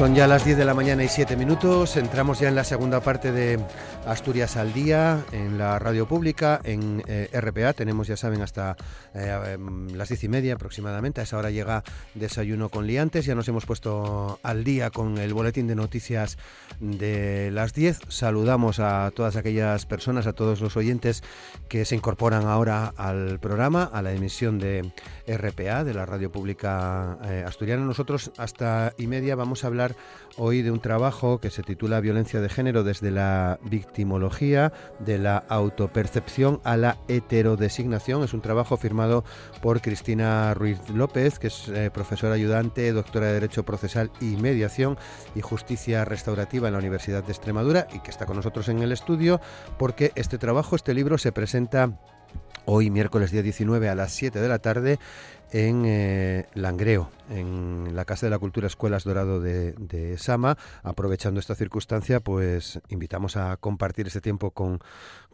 Son ya las 10 de la mañana y 7 minutos. Entramos ya en la segunda parte de Asturias al Día, en la radio pública, en eh, RPA. Tenemos, ya saben, hasta eh, em, las 10 y media aproximadamente. A esa hora llega desayuno con liantes. Ya nos hemos puesto al día con el boletín de noticias de las 10. Saludamos a todas aquellas personas, a todos los oyentes que se incorporan ahora al programa, a la emisión de RPA, de la radio pública eh, asturiana. Nosotros hasta y media vamos a hablar hoy de un trabajo que se titula Violencia de género desde la victimología, de la autopercepción a la heterodesignación. Es un trabajo firmado por Cristina Ruiz López, que es eh, profesora ayudante, doctora de Derecho Procesal y Mediación y Justicia Restaurativa en la Universidad de Extremadura y que está con nosotros en el estudio porque este trabajo, este libro se presenta hoy miércoles día 19 a las 7 de la tarde en eh, Langreo, en la Casa de la Cultura Escuelas Dorado de, Sama. Aprovechando esta circunstancia, pues invitamos a compartir este tiempo con,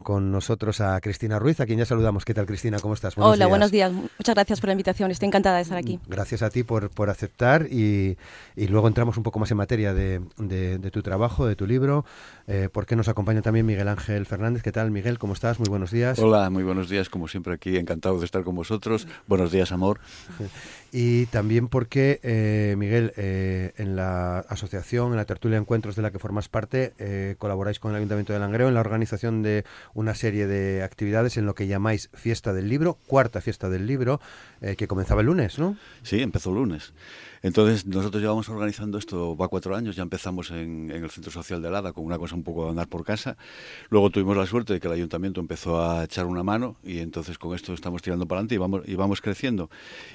con nosotros a Cristina Ruiz, a quien ya saludamos. ¿Qué tal, Cristina? ¿Cómo estás? Hola, buenos días. Muchas gracias por la invitación. Estoy encantada de estar aquí. Gracias a ti por, por aceptar y, y, luego entramos un poco más en materia de, de, tu trabajo, de tu libro, eh, porque nos acompaña también Miguel Ángel Fernández. ¿Qué tal, Miguel? ¿Cómo estás? Muy buenos días. Hola, muy buenos días. Como siempre aquí, encantado de estar con vosotros. Buenos días, amor. Y también porque, eh, Miguel, eh, en la asociación, en la tertulia de encuentros de la que formas parte, eh, colaboráis con el Ayuntamiento de Langreo en la organización de una serie de actividades en lo que llamáis Fiesta del Libro, cuarta Fiesta del Libro, que comenzaba el lunes, ¿no? Sí, empezó el lunes. Entonces, nosotros llevamos organizando esto, va cuatro años, ya empezamos en, el Centro Social de Lada con una cosa un poco de andar por casa. Luego tuvimos la suerte de que el ayuntamiento empezó a echar una mano y entonces con esto estamos tirando para adelante y vamos, y vamos creciendo.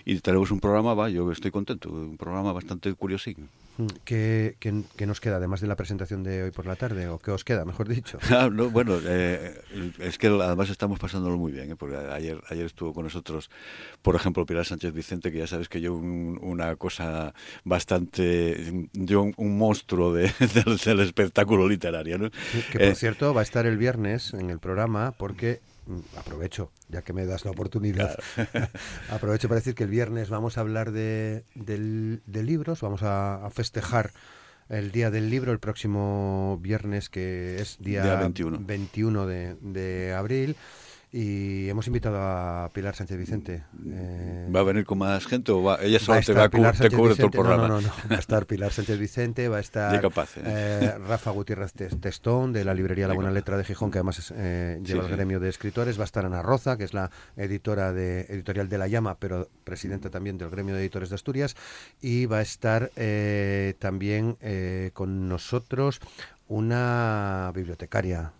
Y tenemos un programa, va, yo estoy contento, un programa bastante curiosín. Mm, ¿Qué, qué, nos queda, además de la presentación de hoy por la tarde? ¿O qué os queda, mejor dicho? Ah, bueno, eh, es que además estamos pasándolo muy bien, ¿eh? porque ayer, ayer estuvo con nosotros, por ejemplo, Pilar Sánchez Vicente, que ya sabes que yo una cosa bastante, yo un, monstruo de, del, espectáculo literario. ¿no? Que por eh, cierto va a estar el viernes en el programa porque aprovecho, ya que me das la oportunidad, aprovecho para decir que el viernes vamos a hablar de, libros, vamos a, festejar el Día del Libro el próximo viernes, que es día, 21, de, de abril. Y hemos invitado a Pilar Sánchez Vicente. Eh, ¿Va a venir con más gente o va, ella solo te, va, Pilar te cubre todo el programa? No, no, no, Va a estar Pilar Sánchez Vicente, va a estar ¿eh? eh, Rafa Gutiérrez Testón, de la librería La Buena Letra de Gijón, que además lleva el gremio de escritores. Va a estar Ana Roza, que es la editora de editorial de La Llama, pero presidenta también del gremio de editores de Asturias. Y va a estar también con nosotros una bibliotecaria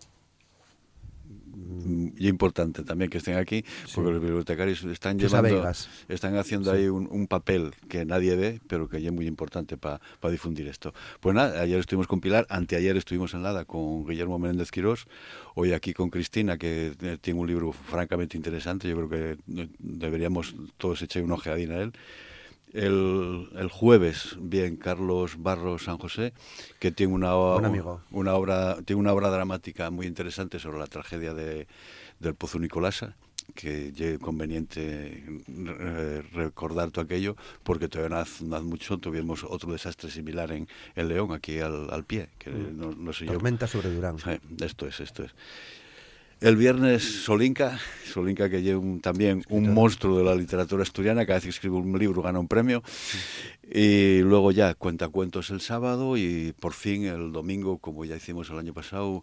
y importante también que estén aquí, porque los bibliotecarios están llevando, están haciendo ahí un, papel que nadie ve, pero que es muy importante para difundir esto. Pues nada, ayer estuvimos con Pilar, anteayer estuvimos en Lada con Guillermo Menéndez Quirós, hoy aquí con Cristina, que eh, tiene un libro francamente interesante, yo creo que eh, deberíamos todos echar una ojeadina a él. El, el, jueves, bien, Carlos Barros San José, que tiene una, una obra, tiene una obra dramática muy interesante sobre la tragedia de, del Pozo Nicolasa, que es conveniente recordar todo aquello, porque todavía no hace, mucho tuvimos otro desastre similar en, el León, aquí al, al pie, que mm. no, no sé Tormenta sobre Durán. esto es, esto es. El viernes Solinka, Solinka que lleva también un monstruo de la literatura asturiana, cada vez que escribe un libro gana un premio. Y luego ya cuenta cuentos el sábado y por fin el domingo, como ya hicimos el año pasado,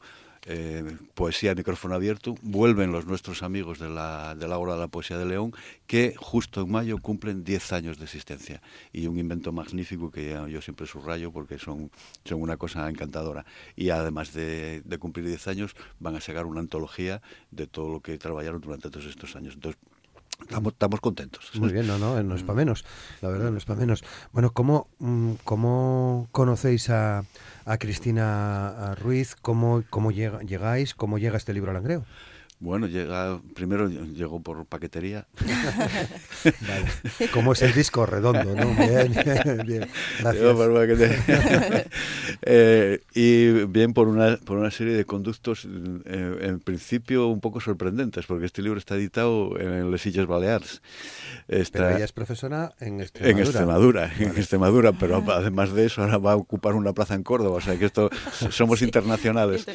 eh, poesía micrófono abierto, vuelven los nuestros amigos de la, de la obra de la poesía de León, que justo en mayo cumplen 10 años de existencia. Y un invento magnífico que yo siempre subrayo porque son, son una cosa encantadora. Y además de, cumplir 10 años, van a sacar una antología de todo lo que trabajaron durante todos estos años. Estamos, estamos, contentos. Muy bien, no, no, no es para menos, la verdad, no es para menos. Bueno, ¿cómo, mm, cómo conocéis a, a Cristina Ruiz, cómo, cómo llegáis, cómo llega este libro al Langreo. Bueno, llega, primero llegó por paquetería. vale. Como es el disco redondo, ¿no? Bien, bien. Gracias. Por paquetería. eh, y bien por una, por una serie de conductos, eh, en principio un poco sorprendentes, porque este libro está editado en Les Illes Baleares. Está, pero ella es profesora en Extremadura. En Extremadura, en Extremadura, pero además de eso ahora va a ocupar una plaza en Córdoba, o sea que esto somos internacionales.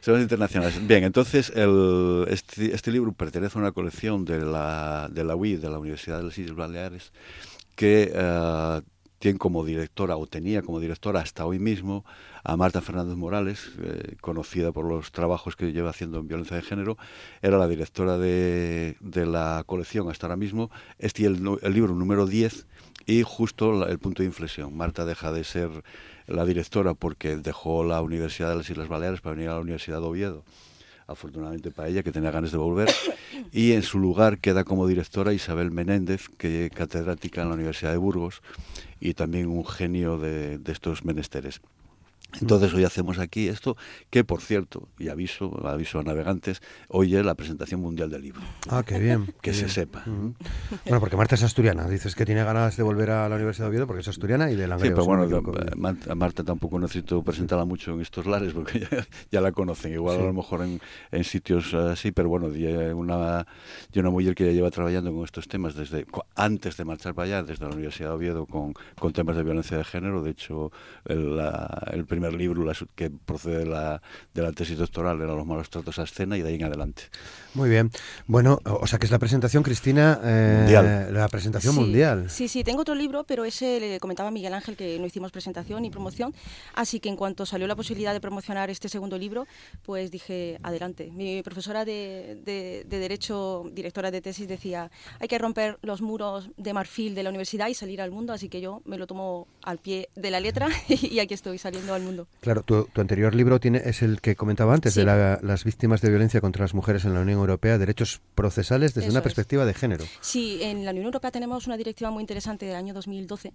Somos internacionales. Bien, entonces el este, este, libro pertenece a una colección de la, de la UI, de la Universidad de las Islas Baleares, que uh, tiene como directora, o tenía como directora hasta hoy mismo, a Marta Fernández Morales, eh, conocida por los trabajos que lleva haciendo en violencia de género, era la directora de, de la colección hasta ahora mismo. Este es el, el libro número 10 y justo el punto de inflexión. Marta deja de ser la directora porque dejó la Universidad de las Islas Baleares para venir a la Universidad de Oviedo afortunadamente para ella, que tenía ganas de volver, y en su lugar queda como directora Isabel Menéndez, que es catedrática en la Universidad de Burgos y también un genio de, de estos menesteres. Entonces hoy hacemos aquí esto, que por cierto, y aviso, aviso a navegantes, hoy es la presentación mundial del libro. Ah, qué bien. Que se sepa. Bueno, porque Marta es asturiana, dices que tiene ganas de volver a la Universidad de Oviedo porque es asturiana y de la Sí, pero bueno, a Marta tampoco necesito presentarla mucho en estos lares porque ya, la conocen, igual a lo mejor en, en, sitios así, pero bueno, una, una mujer que ya lleva trabajando con estos temas desde antes de marchar para allá, desde la Universidad de Oviedo con, con temas de violencia de género, de hecho el, el primer libro que procede de la, de la tesis doctoral era Los malos tratos a escena y de ahí en adelante. Muy bien. Bueno, o sea que es la presentación, Cristina, eh, mundial. la presentación mundial. Sí, sí, tengo otro libro, pero ese le comentaba a Miguel Ángel que no hicimos presentación y promoción, así que en cuanto salió la posibilidad de promocionar este segundo libro, pues dije, adelante. Mi profesora de, de, de Derecho, directora de tesis, decía, hay que romper los muros de marfil de la universidad y salir al mundo, así que yo me lo tomo al pie de la letra y aquí estoy saliendo al mundo. Claro, tu, anterior libro tiene, es el que comentaba antes, de las víctimas de violencia contra las mujeres en la Unión Europea, derechos procesales desde una perspectiva de género. Sí, en la Unión Europea tenemos una directiva muy interesante del año 2012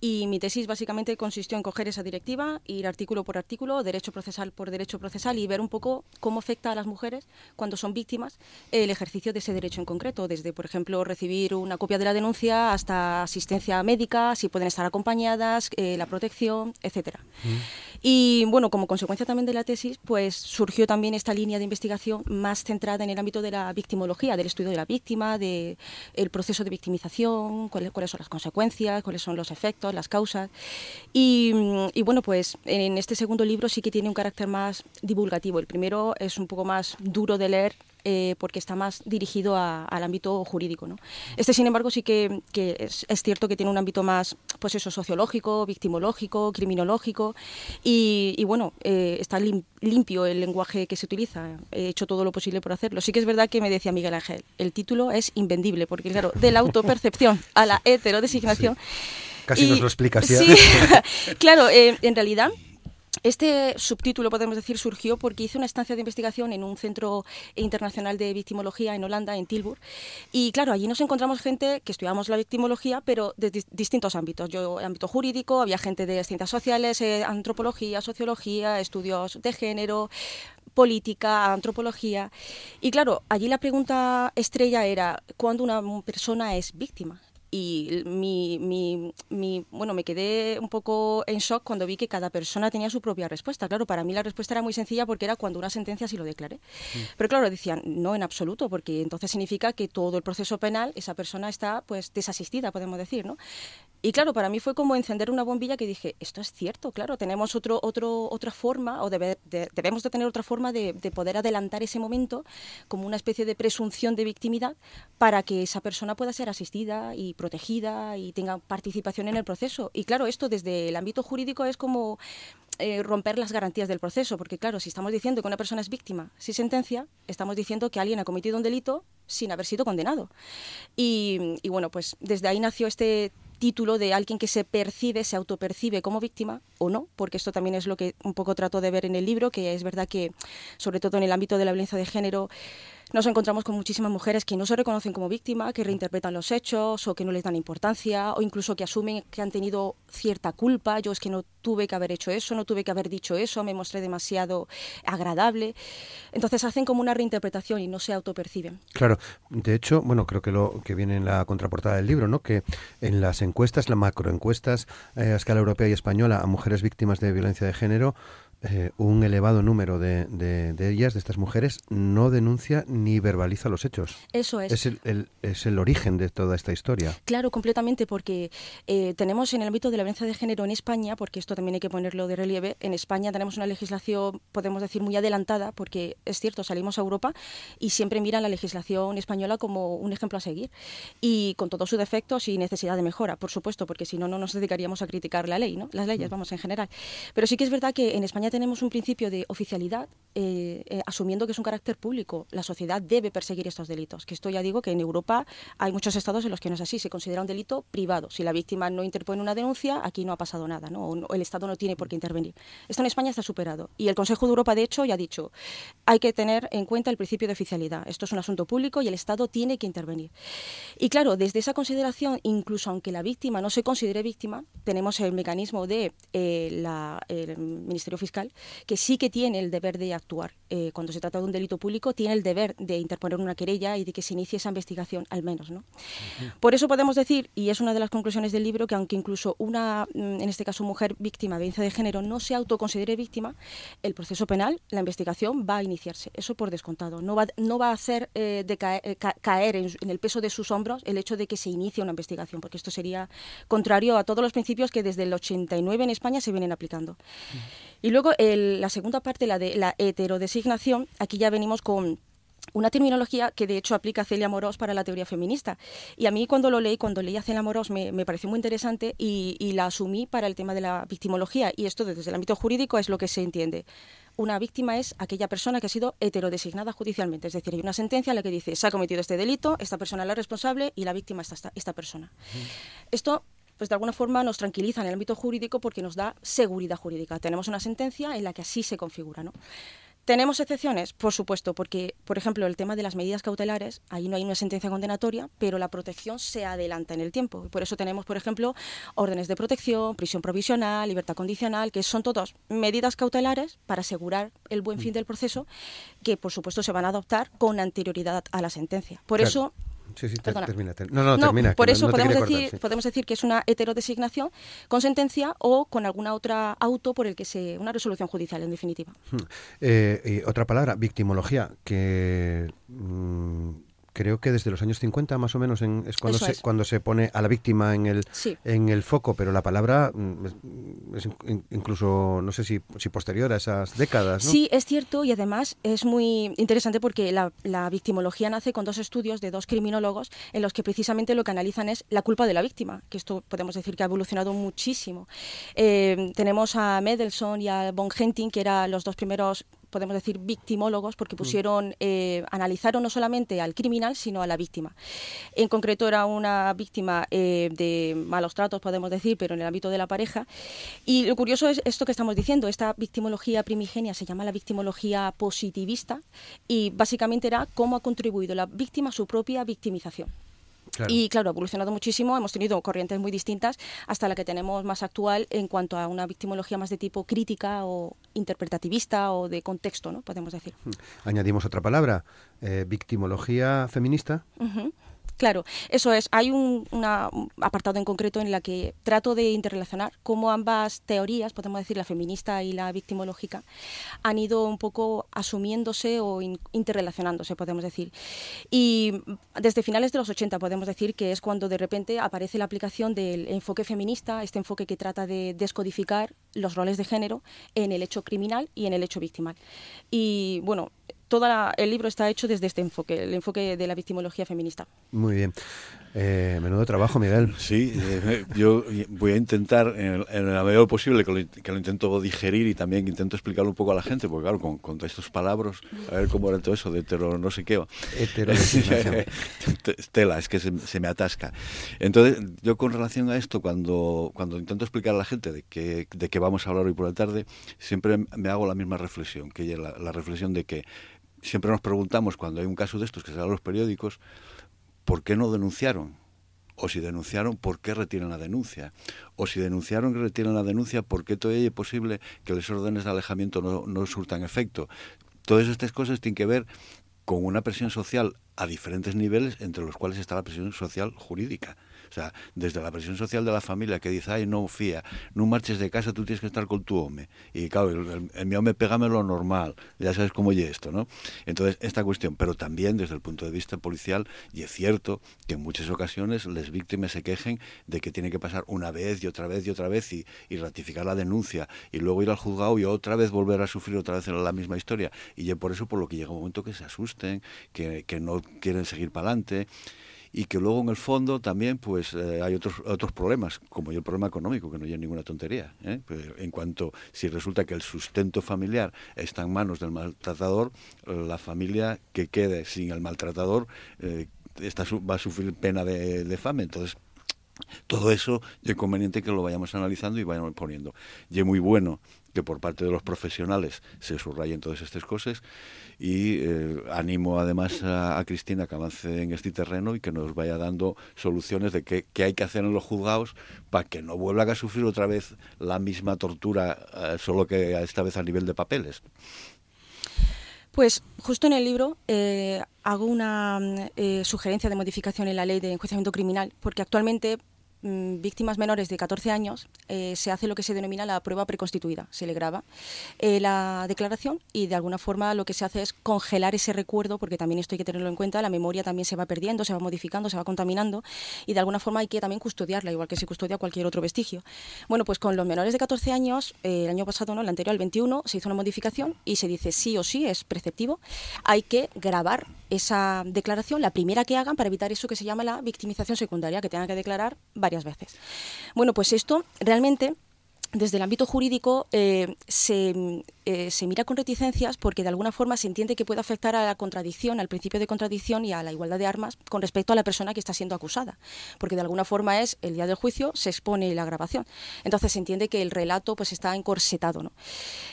y mi tesis básicamente consistió en coger esa directiva, ir artículo por artículo, derecho procesal por derecho procesal y ver un poco cómo afecta a las mujeres cuando son víctimas el ejercicio de ese derecho en concreto, desde, por ejemplo, recibir una copia de la denuncia hasta asistencia médica, si pueden estar acompañadas, eh, la protección, etcétera. Mm. Y bueno, como consecuencia también de la tesis, pues surgió también esta línea de investigación más centrada en el ámbito de la victimología, del estudio de la víctima, del el proceso de victimización, cuáles, cuáles, son las consecuencias, cuáles son los efectos, las causas. Y, bueno, pues en este segundo libro sí que tiene un carácter más divulgativo. El primero es un poco más duro de leer eh, porque está más dirigido al ámbito jurídico. ¿no? Este, sin embargo, sí que, es, cierto que tiene un ámbito más pues eso, sociológico, victimológico, criminológico y, bueno, eh, está limpio el lenguaje que se utiliza. He hecho todo lo posible por hacerlo. Sí que es verdad que me decía Miguel Ángel, el título es invendible, porque claro, de la autopercepción a la heterodesignación... Casi nos lo explicas ya. Sí, claro, eh, en realidad este subtítulo, podemos decir, surgió porque hice una estancia de investigación en un centro internacional de victimología en Holanda, en Tilburg. Y claro, allí nos encontramos gente que estudiamos la victimología, pero de distintos ámbitos. Yo, ámbito jurídico, había gente de ciencias sociales, eh, antropología, sociología, estudios de género, política, antropología. Y claro, allí la pregunta estrella era, ¿cuándo una persona es víctima? Y mi, mi, mi, bueno, me quedé un poco en shock cuando vi que cada persona tenía su propia respuesta. Claro, para mí la respuesta era muy sencilla porque era cuando una sentencia sí lo declaré. Mm. Pero claro, decían, no en absoluto, porque entonces significa que todo el proceso penal, esa persona está pues desasistida, podemos decir, ¿no? Y claro, para mí fue como encender una bombilla que dije, esto es cierto, claro, tenemos otro, otro, otra forma, o debemos de tener otra forma de, de, poder adelantar ese momento como una especie de presunción de victimidad para que esa persona pueda ser asistida y protegida y tenga participación en el proceso. Y claro, esto desde el ámbito jurídico es como eh, romper las garantías del proceso, porque claro, si estamos diciendo que una persona es víctima sin sentencia, estamos diciendo que alguien ha cometido un delito sin haber sido condenado. Y, y bueno, pues desde ahí nació este título de alguien que se percibe, se autopercibe como víctima o no, porque esto también es lo que un poco trato de ver en el libro, que es verdad que, sobre todo en el ámbito de la violencia de género, nos encontramos con muchísimas mujeres que no se reconocen como víctimas, que reinterpretan los hechos o que no les dan importancia o incluso que asumen que han tenido cierta culpa. Yo es que no tuve que haber hecho eso, no tuve que haber dicho eso, me mostré demasiado agradable. Entonces hacen como una reinterpretación y no se autoperciben. Claro, de hecho, bueno, creo que lo que viene en la contraportada del libro, ¿no? Que en las encuestas, las macroencuestas eh, a escala europea y española a mujeres víctimas de violencia de género, eh, un elevado número de, de, ellas, de estas mujeres, no denuncia ni verbaliza los hechos. Eso es. Es el, es el origen de toda esta historia. Claro, completamente, porque eh, tenemos en el ámbito de la violencia de género en España, porque esto también hay que ponerlo de relieve, en España tenemos una legislación, podemos decir, muy adelantada, porque es cierto, salimos a Europa y siempre miran la legislación española como un ejemplo a seguir, y con todos sus defectos y necesidad de mejora, por supuesto, porque si no, no nos dedicaríamos a criticar la ley, ¿no? las leyes, mm. vamos, en general. Pero sí que es verdad que en España tenemos un principio de oficialidad, eh, eh, asumiendo que es un carácter público. La sociedad debe perseguir estos delitos. Que esto ya digo que en Europa hay muchos estados en los que no es así. Se considera un delito privado. Si la víctima no interpone una denuncia, aquí no ha pasado nada, ¿no? O el Estado no tiene por qué intervenir. Esto en España está superado. Y el Consejo de Europa, de hecho, ya ha dicho, hay que tener en cuenta el principio de oficialidad. Esto es un asunto público y el Estado tiene que intervenir. Y claro, desde esa consideración, incluso aunque la víctima no se considere víctima, tenemos el mecanismo de eh, el Ministerio Fiscal que sí que tiene el deber de actuar. Eh, cuando se trata de un delito público, tiene el deber de interponer una querella y de que se inicie esa investigación, al menos. ¿no? Por eso podemos decir, y es una de las conclusiones del libro, que aunque incluso una, mm, en este caso mujer víctima de violencia de género, no se autoconsidere víctima, el proceso penal, la investigación va a iniciarse. Eso por descontado. No va, no va a hacer eh, de eh, caer, en, el peso de sus hombros el hecho de que se inicie una investigación, porque esto sería contrario a todos los principios que desde el 89 en España se vienen aplicando. Y luego la segunda parte, la de la heterodesignación, aquí ya venimos con una terminología que de hecho aplica Celia Morós para la teoría feminista. Y a mí cuando lo leí, cuando leí a Celia Morós, me, pareció muy interesante y, la asumí para el tema de la victimología. Y esto desde el ámbito jurídico es lo que se entiende. Una víctima es aquella persona que ha sido heterodesignada judicialmente. Es decir, hay una sentencia en la que dice, se ha cometido este delito, esta persona es la responsable y la víctima es esta, esta persona. Esto pues de alguna forma nos tranquiliza en el ámbito jurídico porque nos da seguridad jurídica. Tenemos una sentencia en la que así se configura, ¿no? ¿Tenemos excepciones? Por supuesto, porque, por ejemplo, el tema de las medidas cautelares, ahí no hay una sentencia condenatoria, pero la protección se adelanta en el tiempo. Por eso tenemos, por ejemplo, órdenes de protección, prisión provisional, libertad condicional, que son todas medidas cautelares para asegurar el buen fin del proceso, que, por supuesto, se van a adoptar con anterioridad a la sentencia. Por eso Sí, sí, termina, No, no, termina. Por eso podemos, decir, podemos decir que es una heterodesignación con sentencia o con alguna otra auto por el que se. una resolución judicial, en definitiva. Hmm. Eh, y otra palabra, victimología, que. Mm, creo que desde los años 50 más o menos es cuando se cuando se pone a la víctima en el en el foco pero la palabra mm, es, incluso no sé si, si, posterior a esas décadas ¿no? sí es cierto y además es muy interesante porque la, la, victimología nace con dos estudios de dos criminólogos en los que precisamente lo que analizan es la culpa de la víctima que esto podemos decir que ha evolucionado muchísimo. Eh, tenemos a Mendelssohn y a von Henting que eran los dos primeros podemos decir, victimólogos, porque mm. pusieron, eh, analizaron no solamente al criminal, sino a la víctima. En concreto era una víctima eh, de malos tratos, podemos decir, pero en el ámbito de la pareja. Y lo curioso es esto que estamos diciendo, esta victimología primigenia se llama la victimología positivista y básicamente era cómo ha contribuido la víctima a su propia victimización. Y claro, ha evolucionado muchísimo, hemos tenido corrientes muy distintas hasta la que tenemos más actual en cuanto a una victimología más de tipo crítica o interpretativista o de contexto, ¿no? Podemos decir. Hmm. Añadimos otra palabra, eh, victimología feminista. Claro, eso es. Hay un, apartado en concreto en la que trato de interrelacionar cómo ambas teorías, podemos decir la feminista y la victimológica, han ido un poco asumiéndose o interrelacionándose, podemos decir. Y desde finales de los 80 podemos decir que es cuando de repente aparece la aplicación del enfoque feminista, este enfoque que trata de descodificar los roles de género en el hecho criminal y en el hecho victimal. Y bueno, todo el libro está hecho desde este enfoque, el enfoque de la victimología feminista. Muy bien. Eh, menudo trabajo, Miguel. Sí, eh, yo voy a intentar, en, la medida posible, que lo, intento digerir y también intento explicarlo un poco a la gente, porque claro, con, con estos palabras, a ver cómo era todo eso de hetero no sé qué. Tela, es que se, me atasca. Entonces, yo con relación a esto, cuando, cuando intento explicar a la gente de qué, de qué vamos a hablar hoy por la tarde, siempre me hago la misma reflexión, que la reflexión de que siempre nos preguntamos cuando hay un caso de estos que sale a los periódicos, ¿por qué no denunciaron? O si denunciaron, ¿por qué retiran la denuncia? O si denunciaron y retiran la denuncia, ¿por qué todavía es posible que las órdenes de alejamiento no, no surtan efecto? Todas estas cosas tienen que ver con una presión social a diferentes niveles, entre los cuales está la presión social jurídica. O sea, desde la presión social de la familia que dice, ay, no, fía, no marches de casa, tú tienes que estar con tu hombre. Y claro, el, el, mi hombre pégame lo normal, ya sabes cómo es esto, ¿no? Entonces, esta cuestión, pero también desde el punto de vista policial, y es cierto que en muchas ocasiones las víctimas se quejen de que tiene que pasar una vez y otra vez y otra vez y, ratificar la denuncia y luego ir al juzgado y otra vez volver a sufrir otra vez la misma historia. Y es por eso por lo que llega un momento que se asusten, que, que no quieren seguir para adelante y que luego en el fondo también pues eh, hay otros otros problemas como el problema económico que no hay ninguna tontería ¿eh? en cuanto si resulta que el sustento familiar está en manos del maltratador la familia que quede sin el maltratador eh, está, va a sufrir pena de, de entonces todo eso es conveniente que lo vayamos analizando y vayamos poniendo. Y es muy bueno que por parte de los profesionales se subrayen todas estas cosas y eh, animo además a, a, Cristina que avance en este terreno y que nos vaya dando soluciones de qué, hay que hacer en los juzgados para que no vuelvan a sufrir otra vez la misma tortura, eh, solo que esta vez a nivel de papeles. Pues justo en el libro eh, hago una eh, sugerencia de modificación en la ley de enjuiciamiento criminal, porque actualmente víctimas menores de 14 años eh, se hace lo que se denomina la prueba preconstituida. Se le graba eh, la declaración y de alguna forma lo que se hace es congelar ese recuerdo, porque también esto hay que tenerlo en cuenta, la memoria también se va perdiendo, se va modificando, se va contaminando y de alguna forma hay que también custodiarla, igual que se custodia cualquier otro vestigio. Bueno, pues con los menores de 14 años, eh, el año pasado, no, el anterior, el 21, se hizo una modificación y se dice sí o sí, es preceptivo, hay que grabar esa declaración, la primera que hagan, para evitar eso que se llama la victimización secundaria, que tengan que declarar varias veces. Bueno, pues esto realmente desde el ámbito jurídico eh, se, eh, se, mira con reticencias porque de alguna forma se entiende que puede afectar a la contradicción, al principio de contradicción y a la igualdad de armas con respecto a la persona que está siendo acusada. Porque de alguna forma es el día del juicio se expone la grabación. Entonces se entiende que el relato pues está encorsetado. ¿no?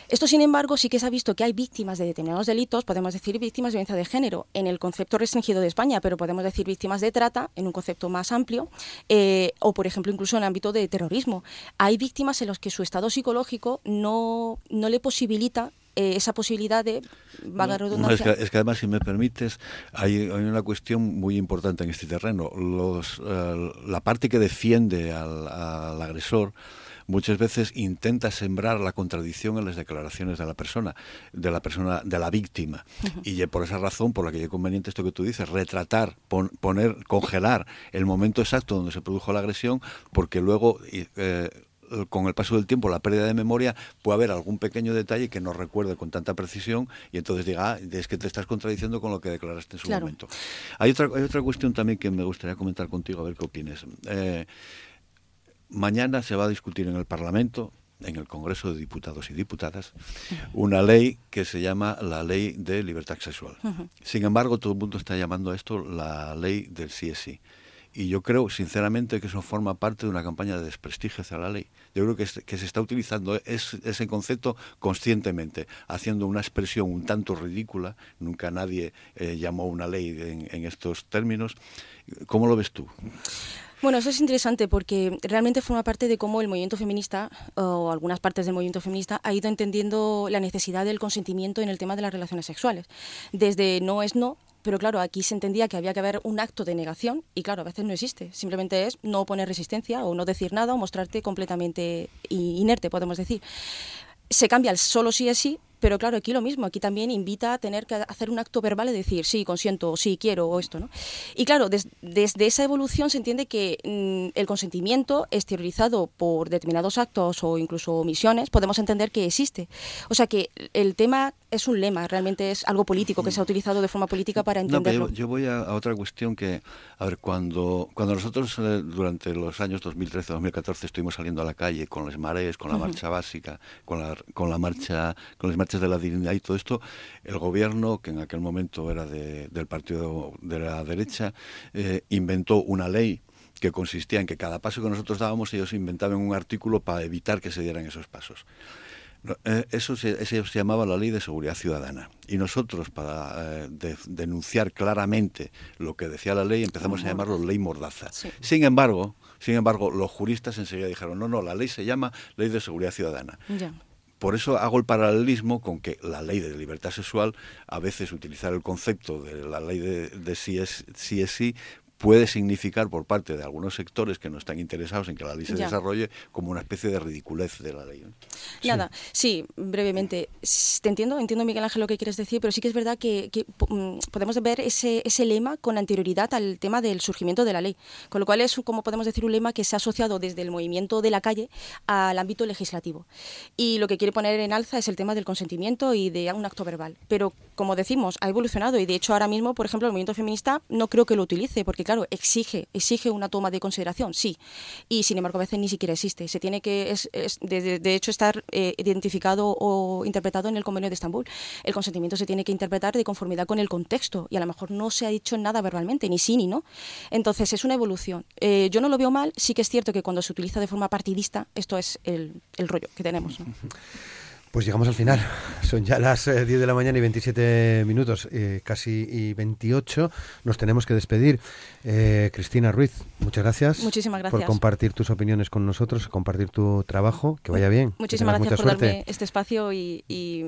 Esto, sin embargo, sí que se ha visto que hay víctimas de determinados delitos, podemos decir víctimas de violencia de género en el concepto restringido de España, pero podemos decir víctimas de trata en un concepto más amplio, eh, o por ejemplo incluso en el ámbito de terrorismo. Hay víctimas en los que su estado psicológico no, no le posibilita eh, esa posibilidad de vaga redundancia. No, es, que, es, que, además, si me permites, hay, hay, una cuestión muy importante en este terreno. Los, uh, la parte que defiende al, al agresor muchas veces intenta sembrar la contradicción en las declaraciones de la persona, de la persona, de la víctima. Uh -huh. Y por esa razón, por la que es conveniente esto que tú dices, retratar, pon, poner, congelar el momento exacto donde se produjo la agresión, porque luego eh, con el paso del tiempo, la pérdida de memoria, puede haber algún pequeño detalle que no recuerde con tanta precisión y entonces diga, ah, es que te estás contradiciendo con lo que declaraste en su claro. momento. Hay otra, hay otra cuestión también que me gustaría comentar contigo, a ver qué opinas. Eh, mañana se va a discutir en el Parlamento, en el Congreso de Diputados y Diputadas, una ley que se llama la Ley de Libertad Sexual. Uh -huh. Sin embargo, todo el mundo está llamando a esto la Ley del sí. Y yo creo, sinceramente, que eso forma parte de una campaña de desprestigio hacia la ley. Yo creo que, se está utilizando es, ese concepto conscientemente, haciendo una expresión un tanto ridícula. Nunca nadie eh, llamó una ley en, en estos términos. ¿Cómo lo ves tú? Bueno, eso es interesante porque realmente forma parte de cómo el movimiento feminista o algunas partes del movimiento feminista ha ido entendiendo la necesidad del consentimiento en el tema de las relaciones sexuales. Desde no es no, pero claro, aquí se entendía que había que haber un acto de negación y claro, a veces no existe. Simplemente es no poner resistencia o no decir nada o mostrarte completamente inerte, podemos decir. Se cambia el solo sí es sí pero claro, aquí lo mismo, aquí también invita a tener que hacer un acto verbal y decir sí, consiento, o sí, quiero, o esto, ¿no? Y claro, des, desde esa evolución se entiende que mmm, el consentimiento exteriorizado por determinados actos o incluso omisiones, podemos entender que existe. O sea que el tema es un lema, realmente es algo político que se ha utilizado de forma política para entenderlo. No, yo, yo, voy a, a, otra cuestión que, a ver, cuando, cuando nosotros eh, durante los años 2013-2014 estuvimos saliendo a la calle con las mareas, con la uh -huh. marcha básica, con la, con la marcha, con las marchas de la dignidad y todo esto, el gobierno, que en aquel momento era de, del partido de la derecha, eh, inventó una ley que consistía en que cada paso que nosotros dábamos ellos inventaban un artículo para evitar que se dieran esos pasos. Eh, eso se, se, llamaba la Ley de Seguridad Ciudadana. Y nosotros, para eh, denunciar claramente lo que decía la ley, empezamos a llamarlo Ley Mordaza. Sin embargo, sin embargo, los juristas enseguida dijeron, no, no, la ley se llama Ley de Seguridad Ciudadana. Por eso hago el paralelismo con que la ley de libertad sexual, a veces utilizar el concepto de la ley de, de si es sí, puede significar por parte de algunos sectores que no están interesados en que la ley se desarrolle como una especie de ridiculez de la ley. Nada, sí. brevemente. Te entiendo, entiendo Miguel Ángel lo que quieres decir, pero sí que es verdad que, mm, podemos ver ese, ese, lema con anterioridad al tema del surgimiento de la ley, con lo cual es, como podemos decir, un lema que se ha asociado desde el movimiento de la calle al ámbito legislativo. Y lo que quiere poner en alza es el tema del consentimiento y de un acto verbal. Pero, como decimos, ha evolucionado y de hecho ahora mismo, por ejemplo, el movimiento feminista no creo que lo utilice, porque claro, exige, exige una toma de consideración, sí, y sin embargo a veces ni siquiera existe. Se tiene que, es, de, hecho, estar eh, identificado o interpretado en el convenio de Estambul. El consentimiento se tiene que interpretar de conformidad con el contexto y a lo mejor no se ha dicho nada verbalmente, ni sí ni no. Entonces es una evolución. Eh, yo no lo veo mal, sí que es cierto que cuando se utiliza de forma partidista, esto es el, rollo que tenemos. Pues llegamos al final. Son ya las 10 eh, de la mañana y 27 minutos, eh, casi y 28. Nos tenemos que despedir. Eh, Cristina Ruiz, muchas gracias. Muchísimas gracias. Por compartir tus opiniones con nosotros, compartir tu trabajo. Que vaya bien. Muchísimas gracias por darme este espacio y,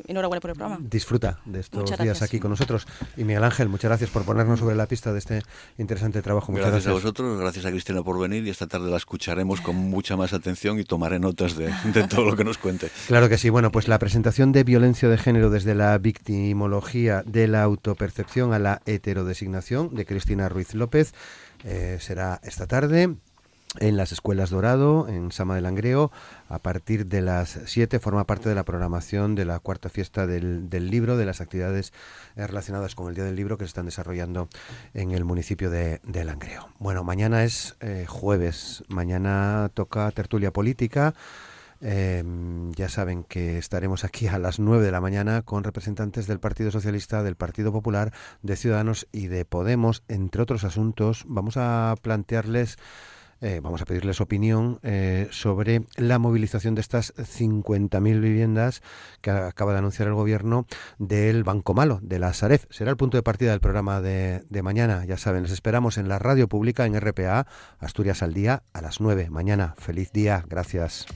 enhorabuena por el programa. Disfruta de estos días aquí con nosotros. Y Miguel Ángel, muchas gracias por ponernos sobre la pista de este interesante trabajo. Muchas gracias, a vosotros, gracias a Cristina por venir y esta tarde la escucharemos con mucha más atención y tomaré notas de, de todo lo que nos cuente. Claro que sí. Bueno, pues la presentación de violencia de género desde la victimología de la autopercepción a la heterodesignación de Cristina Ruiz López eh, será esta tarde en las escuelas Dorado, en Sama del Langreo, a partir de las 7, forma parte de la programación de la cuarta fiesta del, libro, de las actividades eh, relacionadas con el Día del Libro que se están desarrollando en el municipio de, de Langreo. Bueno, mañana es eh, jueves, mañana toca tertulia política. Em, ya saben que estaremos aquí a las 9 de la mañana con representantes del Partido Socialista, del Partido Popular, de Ciudadanos y de Podemos, entre otros asuntos. Vamos a plantearles eh, vamos a pedirles opinión eh, sobre la movilización de estas 50.000 viviendas que acaba de anunciar el gobierno del Banco Malo, de la Saref. Será el punto de partida del programa de, de mañana. Ya saben, les esperamos en la radio pública en RPA, Asturias al día, a las 9. Mañana. Feliz día. Gracias.